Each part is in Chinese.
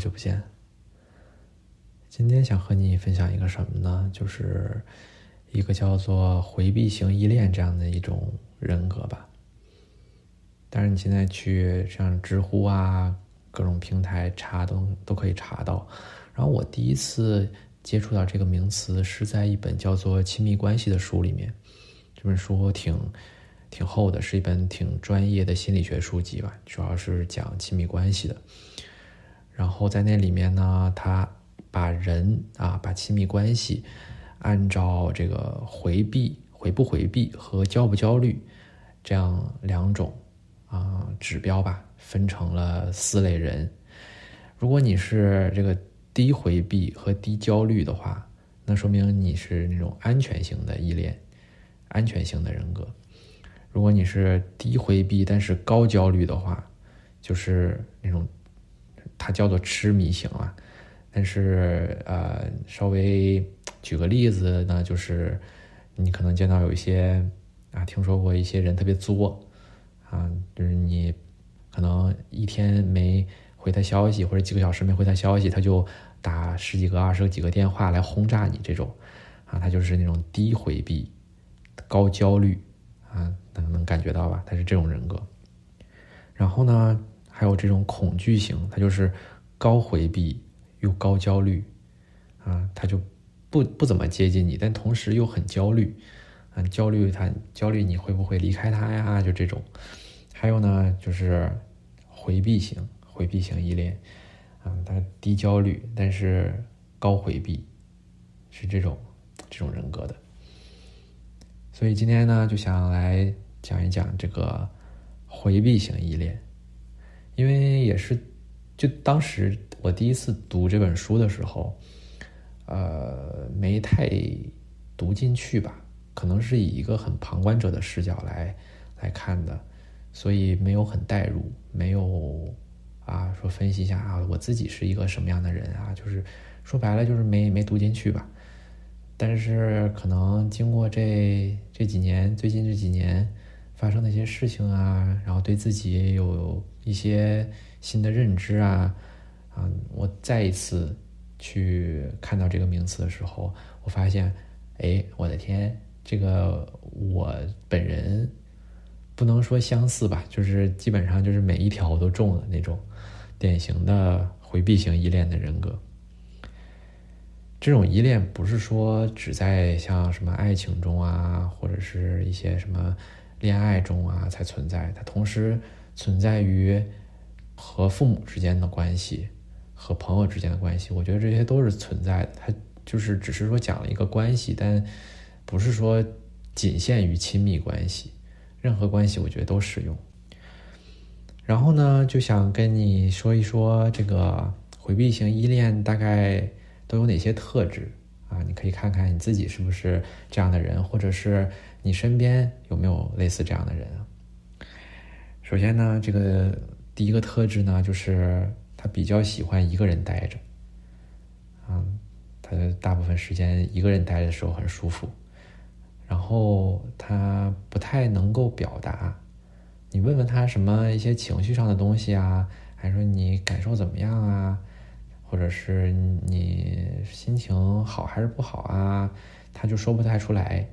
好久不见。今天想和你分享一个什么呢？就是一个叫做回避型依恋这样的一种人格吧。但是，你现在去像知乎啊各种平台查都都可以查到。然后我第一次接触到这个名词是在一本叫做《亲密关系》的书里面。这本书挺挺厚的，是一本挺专业的心理学书籍吧，主要是讲亲密关系的。然后在那里面呢，他把人啊，把亲密关系按照这个回避、回不回避和焦不焦虑这样两种啊指标吧，分成了四类人。如果你是这个低回避和低焦虑的话，那说明你是那种安全型的依恋、安全型的人格。如果你是低回避但是高焦虑的话，就是那种。它叫做痴迷型啊，但是呃，稍微举个例子呢，就是你可能见到有一些啊，听说过一些人特别作啊，就是你可能一天没回他消息，或者几个小时没回他消息，他就打十几个、二十几个电话来轰炸你这种啊，他就是那种低回避、高焦虑啊，能能感觉到吧？他是这种人格，然后呢？还有这种恐惧型，他就是高回避又高焦虑，啊，他就不不怎么接近你，但同时又很焦虑，啊，焦虑他焦虑你会不会离开他呀？就这种。还有呢，就是回避型，回避型依恋，啊，他低焦虑但是高回避，是这种这种人格的。所以今天呢，就想来讲一讲这个回避型依恋。因为也是，就当时我第一次读这本书的时候，呃，没太读进去吧，可能是以一个很旁观者的视角来来看的，所以没有很代入，没有啊说分析一下啊我自己是一个什么样的人啊，就是说白了就是没没读进去吧。但是可能经过这这几年，最近这几年。发生的一些事情啊，然后对自己有一些新的认知啊，啊，我再一次去看到这个名词的时候，我发现，哎，我的天，这个我本人不能说相似吧，就是基本上就是每一条我都中了那种典型的回避型依恋的人格。这种依恋不是说只在像什么爱情中啊，或者是一些什么。恋爱中啊才存在，它同时存在于和父母之间的关系，和朋友之间的关系。我觉得这些都是存在的。它就是只是说讲了一个关系，但不是说仅限于亲密关系，任何关系我觉得都适用。然后呢，就想跟你说一说这个回避型依恋大概都有哪些特质啊？你可以看看你自己是不是这样的人，或者是。你身边有没有类似这样的人啊？首先呢，这个第一个特质呢，就是他比较喜欢一个人待着，嗯，他大部分时间一个人待着的时候很舒服，然后他不太能够表达，你问问他什么一些情绪上的东西啊，还说你感受怎么样啊，或者是你心情好还是不好啊，他就说不太出来。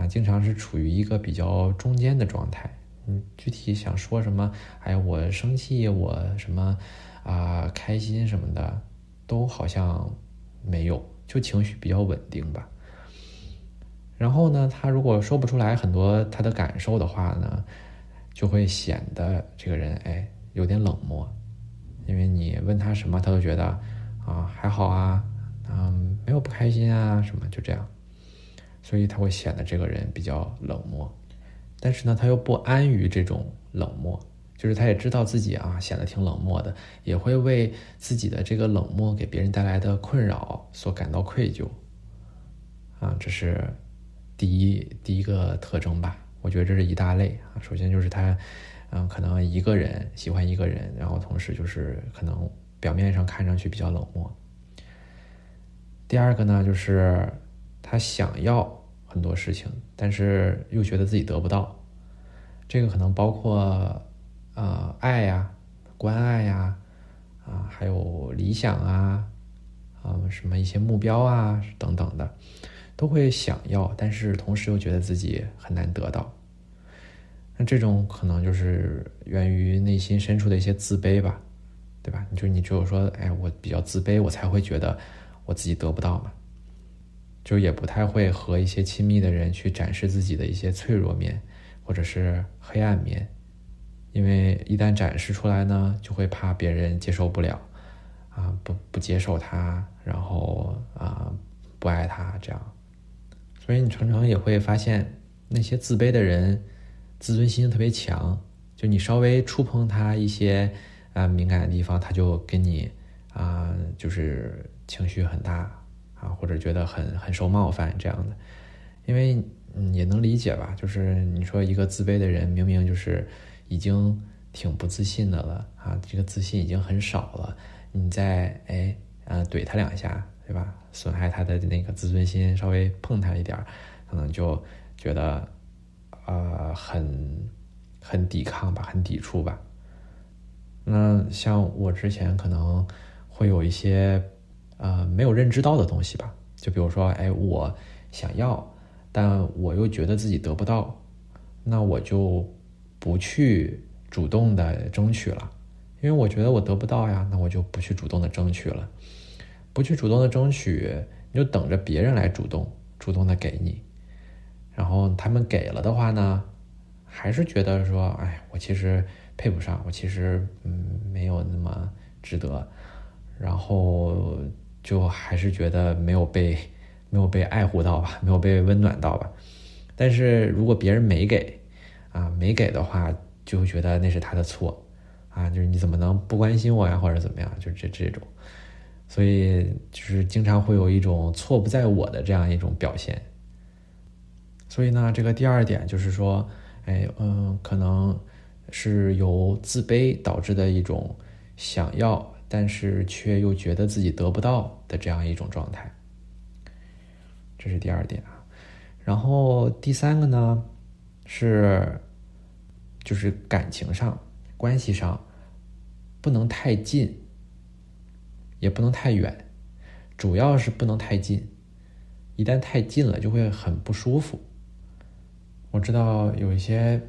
啊，经常是处于一个比较中间的状态。嗯，具体想说什么，哎，我生气，我什么啊，开心什么的，都好像没有，就情绪比较稳定吧。然后呢，他如果说不出来很多他的感受的话呢，就会显得这个人哎有点冷漠，因为你问他什么，他都觉得啊还好啊，嗯，没有不开心啊，什么就这样。所以他会显得这个人比较冷漠，但是呢，他又不安于这种冷漠，就是他也知道自己啊显得挺冷漠的，也会为自己的这个冷漠给别人带来的困扰所感到愧疚。啊，这是第一第一个特征吧？我觉得这是一大类啊。首先就是他，嗯，可能一个人喜欢一个人，然后同时就是可能表面上看上去比较冷漠。第二个呢，就是。他想要很多事情，但是又觉得自己得不到。这个可能包括，呃，爱呀、关爱呀，啊，还有理想啊，啊，什么一些目标啊等等的，都会想要，但是同时又觉得自己很难得到。那这种可能就是源于内心深处的一些自卑吧，对吧？就你只有说，哎，我比较自卑，我才会觉得我自己得不到嘛。就也不太会和一些亲密的人去展示自己的一些脆弱面，或者是黑暗面，因为一旦展示出来呢，就会怕别人接受不了，啊，不不接受他，然后啊不爱他这样，所以你常常也会发现那些自卑的人，自尊心特别强，就你稍微触碰他一些啊敏感的地方，他就跟你啊就是情绪很大。啊，或者觉得很很受冒犯这样的，因为嗯也能理解吧，就是你说一个自卑的人，明明就是已经挺不自信的了啊，这个自信已经很少了，你再哎呃怼他两下，对吧？损害他的那个自尊心，稍微碰他一点可能就觉得呃很很抵抗吧，很抵触吧。那像我之前可能会有一些。呃，没有认知到的东西吧，就比如说，哎，我想要，但我又觉得自己得不到，那我就不去主动的争取了，因为我觉得我得不到呀，那我就不去主动的争取了，不去主动的争取，你就等着别人来主动，主动的给你，然后他们给了的话呢，还是觉得说，哎，我其实配不上，我其实嗯没有那么值得，然后。就还是觉得没有被没有被爱护到吧，没有被温暖到吧。但是如果别人没给啊，没给的话，就会觉得那是他的错啊，就是你怎么能不关心我呀，或者怎么样，就这这种。所以就是经常会有一种错不在我的这样一种表现。所以呢，这个第二点就是说，哎，嗯，可能是由自卑导致的一种想要。但是却又觉得自己得不到的这样一种状态，这是第二点啊。然后第三个呢，是就是感情上、关系上不能太近，也不能太远，主要是不能太近。一旦太近了，就会很不舒服。我知道有一些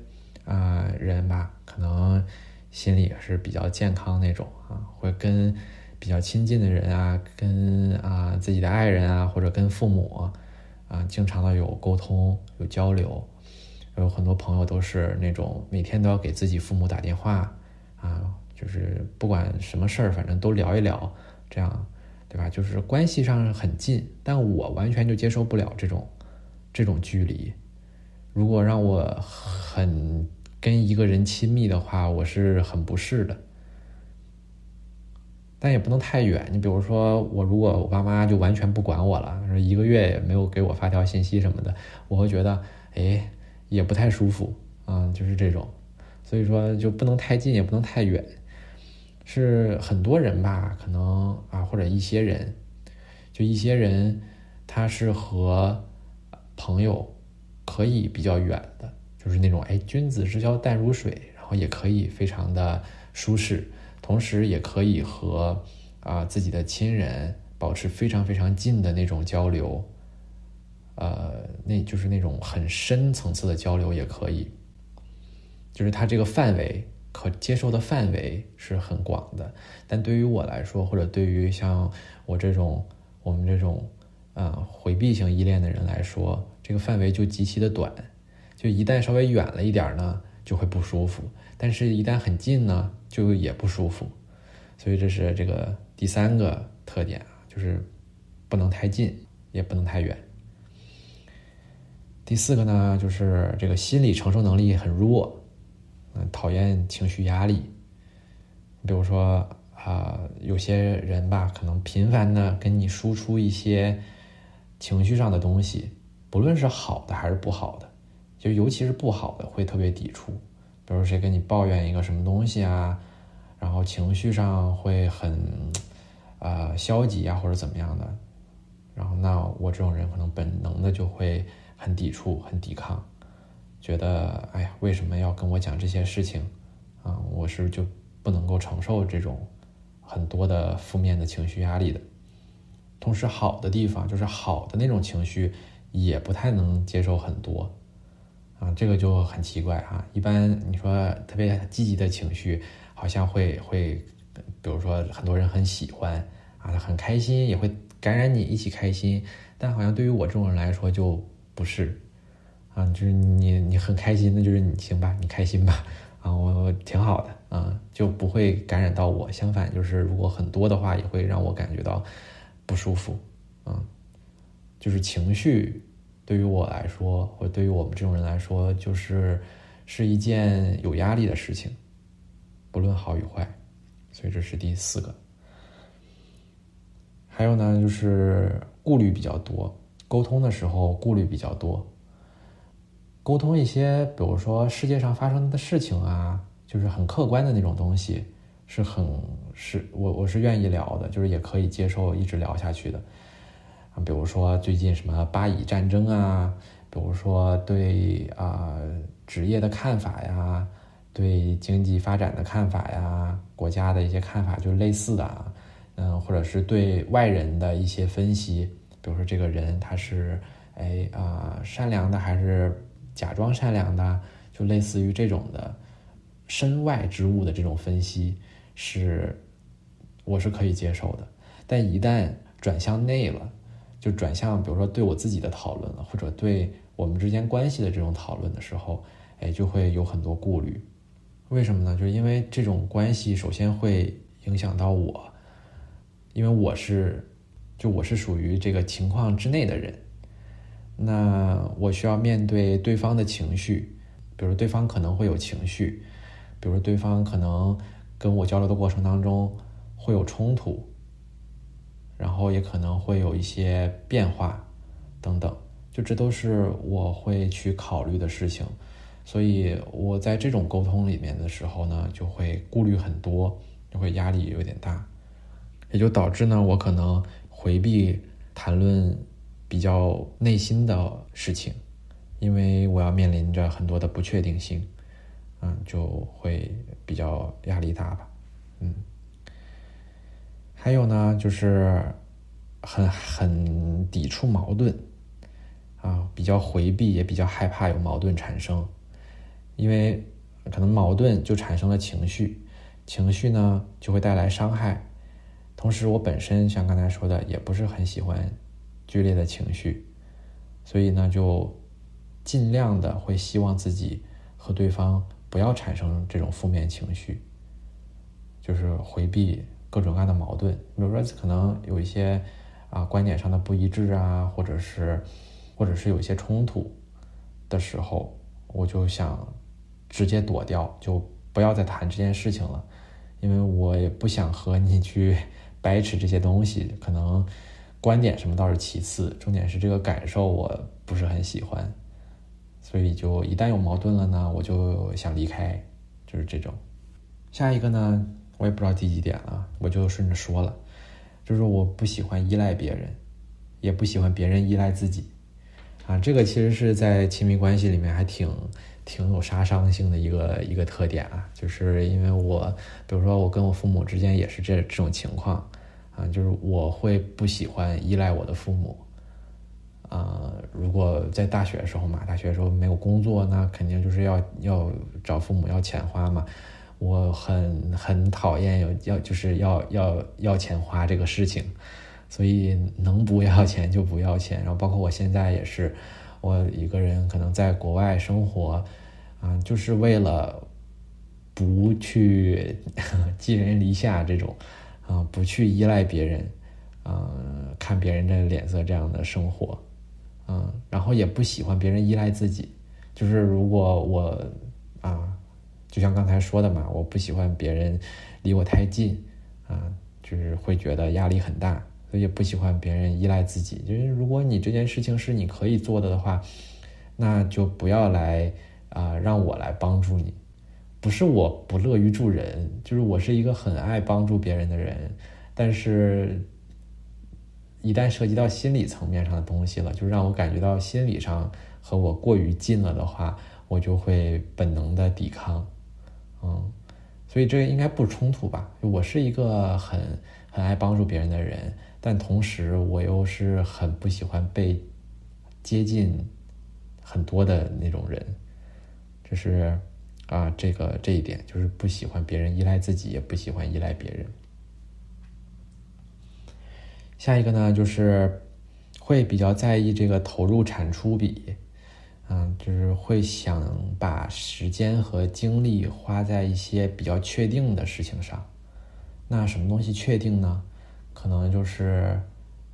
啊人吧，可能。心理也是比较健康那种啊，会跟比较亲近的人啊，跟啊自己的爱人啊，或者跟父母啊，经常的有沟通有交流，有很多朋友都是那种每天都要给自己父母打电话啊，就是不管什么事儿，反正都聊一聊，这样对吧？就是关系上很近，但我完全就接受不了这种这种距离。如果让我很。跟一个人亲密的话，我是很不适的，但也不能太远。你比如说，我如果我爸妈就完全不管我了，说一个月也没有给我发条信息什么的，我会觉得哎也不太舒服啊，就是这种。所以说就不能太近，也不能太远。是很多人吧，可能啊，或者一些人，就一些人，他是和朋友可以比较远。就是那种哎，君子之交淡如水，然后也可以非常的舒适，同时也可以和啊自己的亲人保持非常非常近的那种交流，呃，那就是那种很深层次的交流也可以，就是它这个范围可接受的范围是很广的，但对于我来说，或者对于像我这种我们这种啊回避型依恋的人来说，这个范围就极其的短。就一旦稍微远了一点呢，就会不舒服；但是，一旦很近呢，就也不舒服。所以，这是这个第三个特点啊，就是不能太近，也不能太远。第四个呢，就是这个心理承受能力很弱，嗯，讨厌情绪压力。比如说啊，有些人吧，可能频繁的跟你输出一些情绪上的东西，不论是好的还是不好的。就尤其是不好的会特别抵触，比如谁跟你抱怨一个什么东西啊，然后情绪上会很，呃消极啊或者怎么样的，然后那我这种人可能本能的就会很抵触、很抵抗，觉得哎呀为什么要跟我讲这些事情啊？我是就不能够承受这种很多的负面的情绪压力的。同时，好的地方就是好的那种情绪也不太能接受很多，啊，这个就很奇怪哈。一般你说特别积极的情绪，好像会会，比如说很多人很喜欢啊，很开心，也会感染你一起开心。但好像对于我这种人来说就不是，啊，就是你你很开心，那就是你行吧，你开心吧，啊，我挺好的啊，就不会感染到我。相反，就是如果很多的话，也会让我感觉到。不舒服，嗯，就是情绪对于我来说，或者对于我们这种人来说，就是是一件有压力的事情，不论好与坏。所以这是第四个。还有呢，就是顾虑比较多，沟通的时候顾虑比较多。沟通一些，比如说世界上发生的事情啊，就是很客观的那种东西。是很是我我是愿意聊的，就是也可以接受一直聊下去的。啊比如说最近什么巴以战争啊，比如说对啊职业的看法呀，对经济发展的看法呀，国家的一些看法就类似的啊，嗯，或者是对外人的一些分析，比如说这个人他是哎啊善良的还是假装善良的，就类似于这种的身外之物的这种分析。是，我是可以接受的，但一旦转向内了，就转向比如说对我自己的讨论了，或者对我们之间关系的这种讨论的时候，哎，就会有很多顾虑。为什么呢？就是因为这种关系首先会影响到我，因为我是，就我是属于这个情况之内的人，那我需要面对对方的情绪，比如对方可能会有情绪，比如对方可能。跟我交流的过程当中会有冲突，然后也可能会有一些变化等等，就这都是我会去考虑的事情，所以我在这种沟通里面的时候呢，就会顾虑很多，就会压力有点大，也就导致呢，我可能回避谈论比较内心的事情，因为我要面临着很多的不确定性。嗯，就会比较压力大吧，嗯。还有呢，就是很很抵触矛盾，啊，比较回避，也比较害怕有矛盾产生，因为可能矛盾就产生了情绪，情绪呢就会带来伤害。同时，我本身像刚才说的，也不是很喜欢剧烈的情绪，所以呢，就尽量的会希望自己和对方。不要产生这种负面情绪，就是回避各种各样的矛盾。比如说，可能有一些啊观点上的不一致啊，或者是或者是有一些冲突的时候，我就想直接躲掉，就不要再谈这件事情了，因为我也不想和你去掰扯这些东西。可能观点什么倒是其次，重点是这个感受我不是很喜欢。所以，就一旦有矛盾了呢，我就想离开，就是这种。下一个呢，我也不知道第几点了，我就顺着说了，就是我不喜欢依赖别人，也不喜欢别人依赖自己。啊，这个其实是在亲密关系里面还挺挺有杀伤性的一个一个特点啊，就是因为我，比如说我跟我父母之间也是这这种情况，啊，就是我会不喜欢依赖我的父母。啊，如果在大学的时候嘛，大学的时候没有工作，那肯定就是要要找父母要钱花嘛。我很很讨厌有要就是要要要钱花这个事情，所以能不要钱就不要钱。然后包括我现在也是，我一个人可能在国外生活，啊，就是为了不去寄人篱下这种，啊，不去依赖别人，啊，看别人的脸色这样的生活。嗯，然后也不喜欢别人依赖自己，就是如果我啊，就像刚才说的嘛，我不喜欢别人离我太近啊，就是会觉得压力很大，所以也不喜欢别人依赖自己。就是如果你这件事情是你可以做的的话，那就不要来啊，让我来帮助你。不是我不乐于助人，就是我是一个很爱帮助别人的人，但是。一旦涉及到心理层面上的东西了，就让我感觉到心理上和我过于近了的话，我就会本能的抵抗，嗯，所以这应该不冲突吧？我是一个很很爱帮助别人的人，但同时我又是很不喜欢被接近很多的那种人，这是啊，这个这一点就是不喜欢别人依赖自己，也不喜欢依赖别人。下一个呢，就是会比较在意这个投入产出比，嗯，就是会想把时间和精力花在一些比较确定的事情上。那什么东西确定呢？可能就是，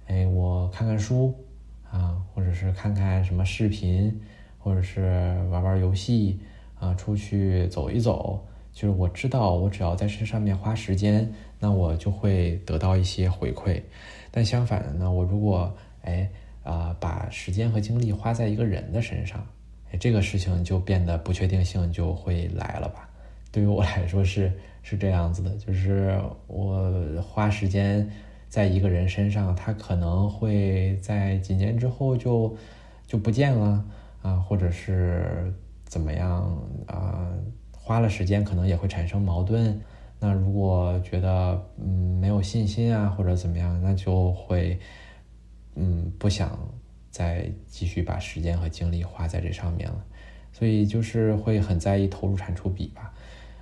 哎，我看看书啊，或者是看看什么视频，或者是玩玩游戏啊，出去走一走。就是我知道，我只要在这上面花时间，那我就会得到一些回馈。但相反的呢，我如果哎啊把时间和精力花在一个人的身上，这个事情就变得不确定性就会来了吧？对于我来说是是这样子的，就是我花时间在一个人身上，他可能会在几年之后就就不见了啊，或者是怎么样啊？花了时间可能也会产生矛盾。那如果觉得嗯没有信心啊或者怎么样，那就会嗯不想再继续把时间和精力花在这上面了，所以就是会很在意投入产出比吧，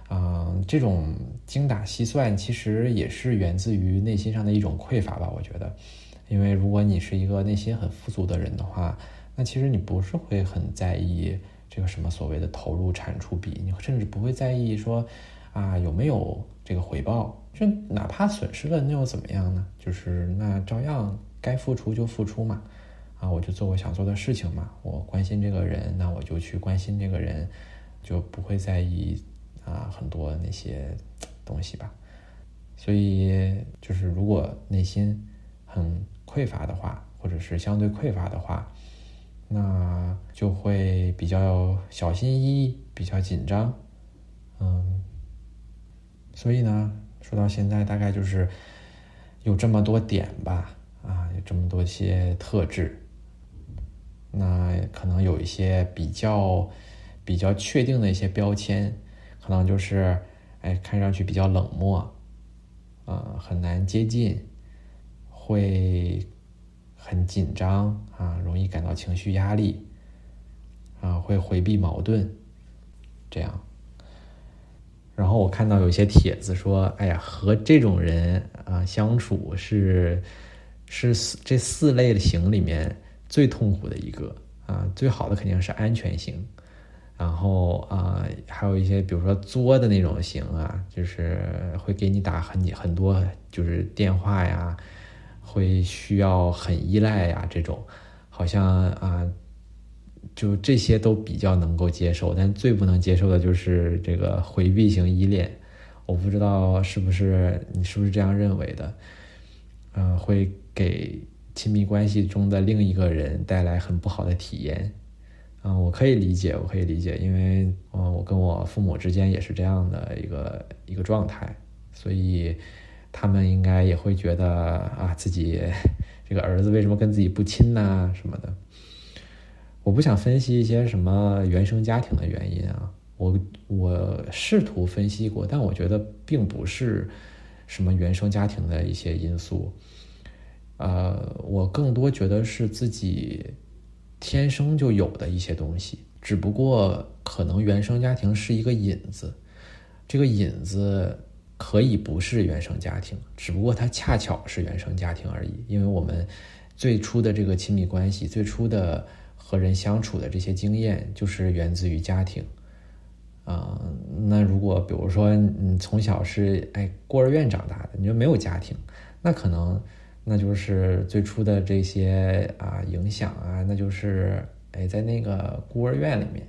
嗯，这种精打细算其实也是源自于内心上的一种匮乏吧，我觉得，因为如果你是一个内心很富足的人的话，那其实你不是会很在意这个什么所谓的投入产出比，你甚至不会在意说。啊，有没有这个回报？就哪怕损失了，那又怎么样呢？就是那照样该付出就付出嘛。啊，我就做我想做的事情嘛。我关心这个人，那我就去关心这个人，就不会在意啊很多那些东西吧。所以，就是如果内心很匮乏的话，或者是相对匮乏的话，那就会比较小心翼翼，比较紧张，嗯。所以呢，说到现在，大概就是有这么多点吧，这么多些特质。那可能有一些比较比较确定的一些标签，可能就是，哎，看上去比较冷漠，啊，很难接近，会很紧张啊，容易感到情绪压力，啊，会回避矛盾，这样。然后我看到有些帖子说：“哎呀，和这种人啊相处是是四这四类型里面最痛苦的一个啊，最好的肯定是安全型，然后啊还有一些比如说作的那种型啊，就是会给你打很很多就是电话呀，会需要很依赖呀这种，好像啊。”就这些都比较能够接受，但最不能接受的就是这个回避型依恋。我不知道是不是你是不是这样认为的？嗯，会给亲密关系中的另一个人带来很不好的体验。嗯，我可以理解，我可以理解，因为嗯，我跟我父母之间也是这样的一个一个状态，所以他们应该也会觉得啊，自己这个儿子为什么跟自己不亲呐什么的。我不想分析一些什么原生家庭的原因啊，我我试图分析过，但我觉得并不是什么原生家庭的一些因素，呃，我更多觉得是自己天生就有的一些东西，只不过可能原生家庭是一个引子，这个引子可以不是原生家庭，只不过它恰巧是原生家庭而已，因为我们最初的这个亲密关系，最初的。和人相处的这些经验，就是源自于家庭，啊，那如果比如说你从小是哎孤儿院长大的，你就没有家庭，那可能那就是最初的这些啊影响啊，那就是哎在那个孤儿院里面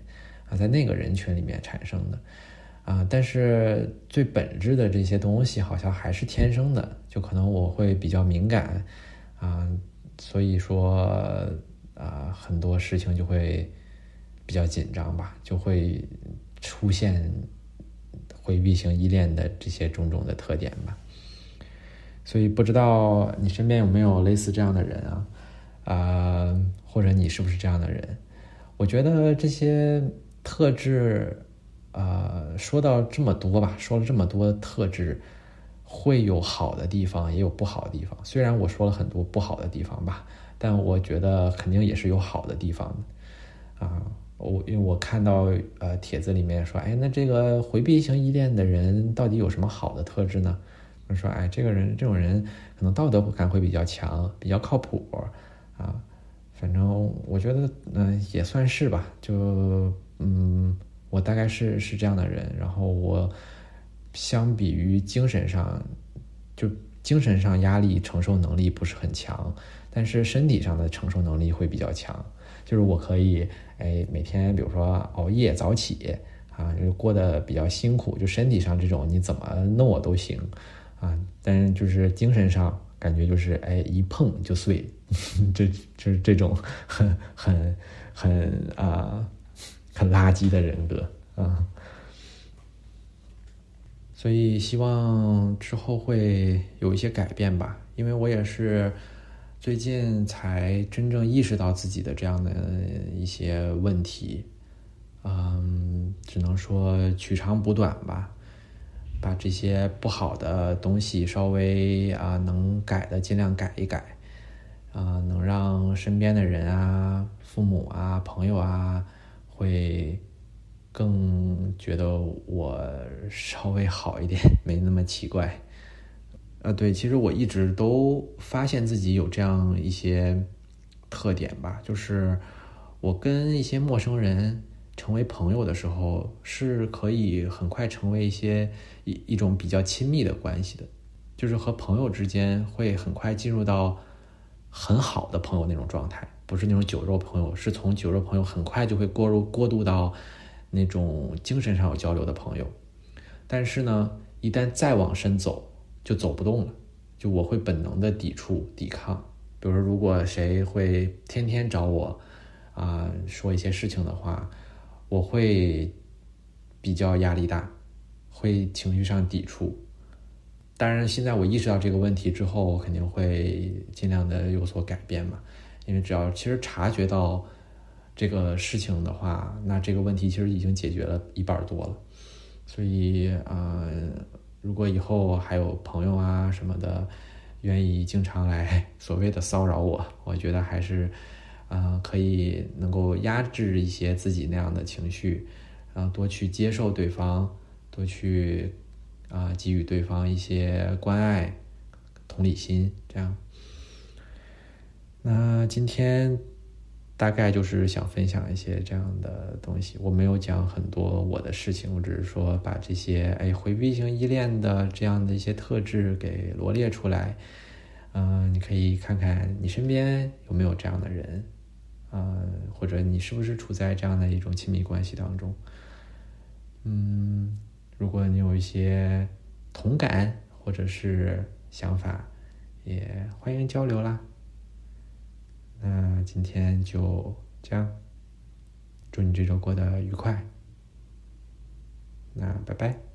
啊，在那个人群里面产生的啊，但是最本质的这些东西好像还是天生的，就可能我会比较敏感啊，所以说。啊，很多事情就会比较紧张吧，就会出现回避型依恋的这些种种的特点吧。所以不知道你身边有没有类似这样的人啊？啊，或者你是不是这样的人？我觉得这些特质呃，说到这么多吧，说了这么多特质，会有好的地方，也有不好的地方。虽然我说了很多不好的地方吧，但我觉得肯定也是有好的地方的啊。我因为我看到呃帖子里面说，哎，那这个回避型依恋的人到底有什么好的特质呢？就说，哎，这个人这种人可能道德感会比较强，比较靠谱啊。反正我觉得，嗯，也算是吧。就嗯，我大概是是这样的人。然后我相比于精神上，就精神上压力承受能力不是很强，但是身体上的承受能力会比较强。就是我可以。哎，每天比如说熬夜早起啊，就过得比较辛苦，就身体上这种你怎么弄我都行啊，但是就是精神上感觉就是哎一碰就碎，这就是这种很很很啊很垃圾的人格啊，所以希望之后会有一些改变吧，因为我也是。最近才真正意识到自己的这样的一些问题，嗯，只能说取长补短吧，把这些不好的东西稍微啊能改的尽量改一改，啊，能让身边的人啊、父母啊、朋友啊会更觉得我稍微好一点，没那么奇怪。啊，对，其实我一直都发现自己有这样一些特点吧，就是我跟一些陌生人成为朋友的时候，是可以很快成为一些一一种比较亲密的关系的，就是和朋友之间会很快进入到很好的朋友那种状态，不是那种酒肉朋友，是从酒肉朋友很快就会过入过渡到那种精神上有交流的朋友，但是呢，一旦再往深走。就走不动了，就我会本能的抵触、抵抗。比如说，如果谁会天天找我，啊，说一些事情的话，我会比较压力大，会情绪上抵触。当然，现在我意识到这个问题之后，我肯定会尽量的有所改变嘛。因为只要其实察觉到这个事情的话，那这个问题其实已经解决了一半多了。所以啊。如果以后还有朋友啊什么的，愿意经常来所谓的骚扰我，我觉得还是，啊，可以能够压制一些自己那样的情绪，然后多去接受对方，多去啊给予对方一些关爱、同理心，这样。那今天。大概就是想分享一些这样的东西，我没有讲很多我的事情，我只是说把这些哎回避型依恋的这样的一些特质给罗列出来，嗯，你可以看看你身边有没有这样的人，嗯，或者你是不是处在这样的一种亲密关系当中，嗯，如果你有一些同感或者是想法，也欢迎交流啦。那今天就这样，祝你这周过得愉快。那拜拜。